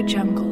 Jungle.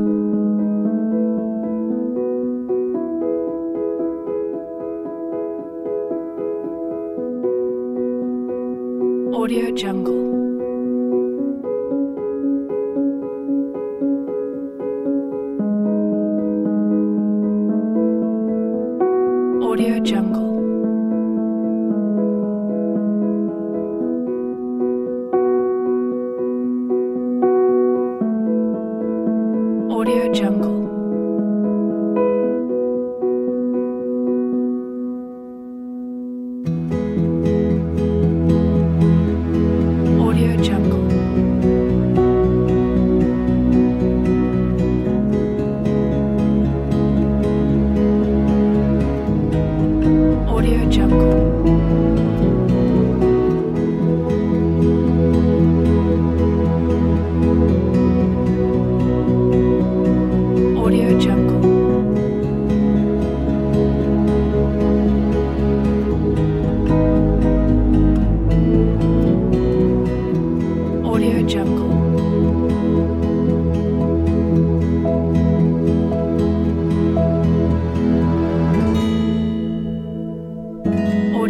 Audio Jungle.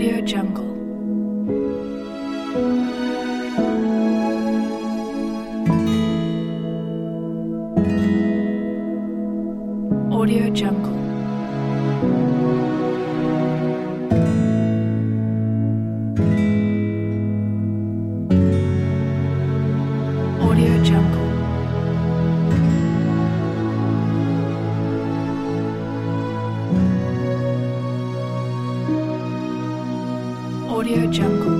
Audio Jungle. Audio Jungle.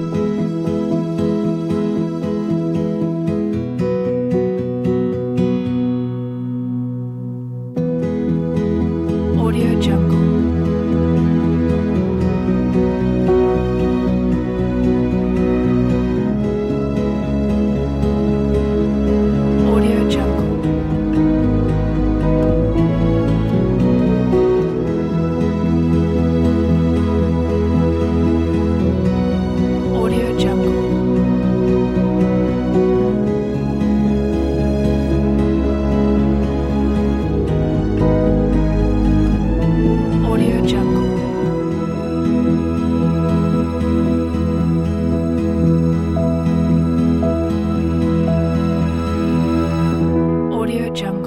Jump.